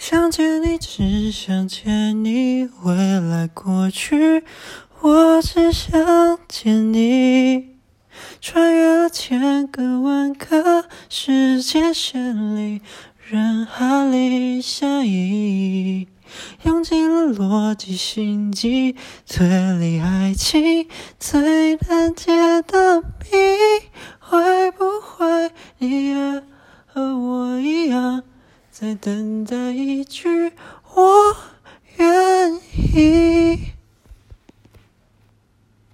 想见你，只想见你，未来过去，我只想见你。穿越了千个万个时间线里，人海里相依，用尽了逻辑心机，推理爱情最难解的谜，会不会你？在等待一句我愿意。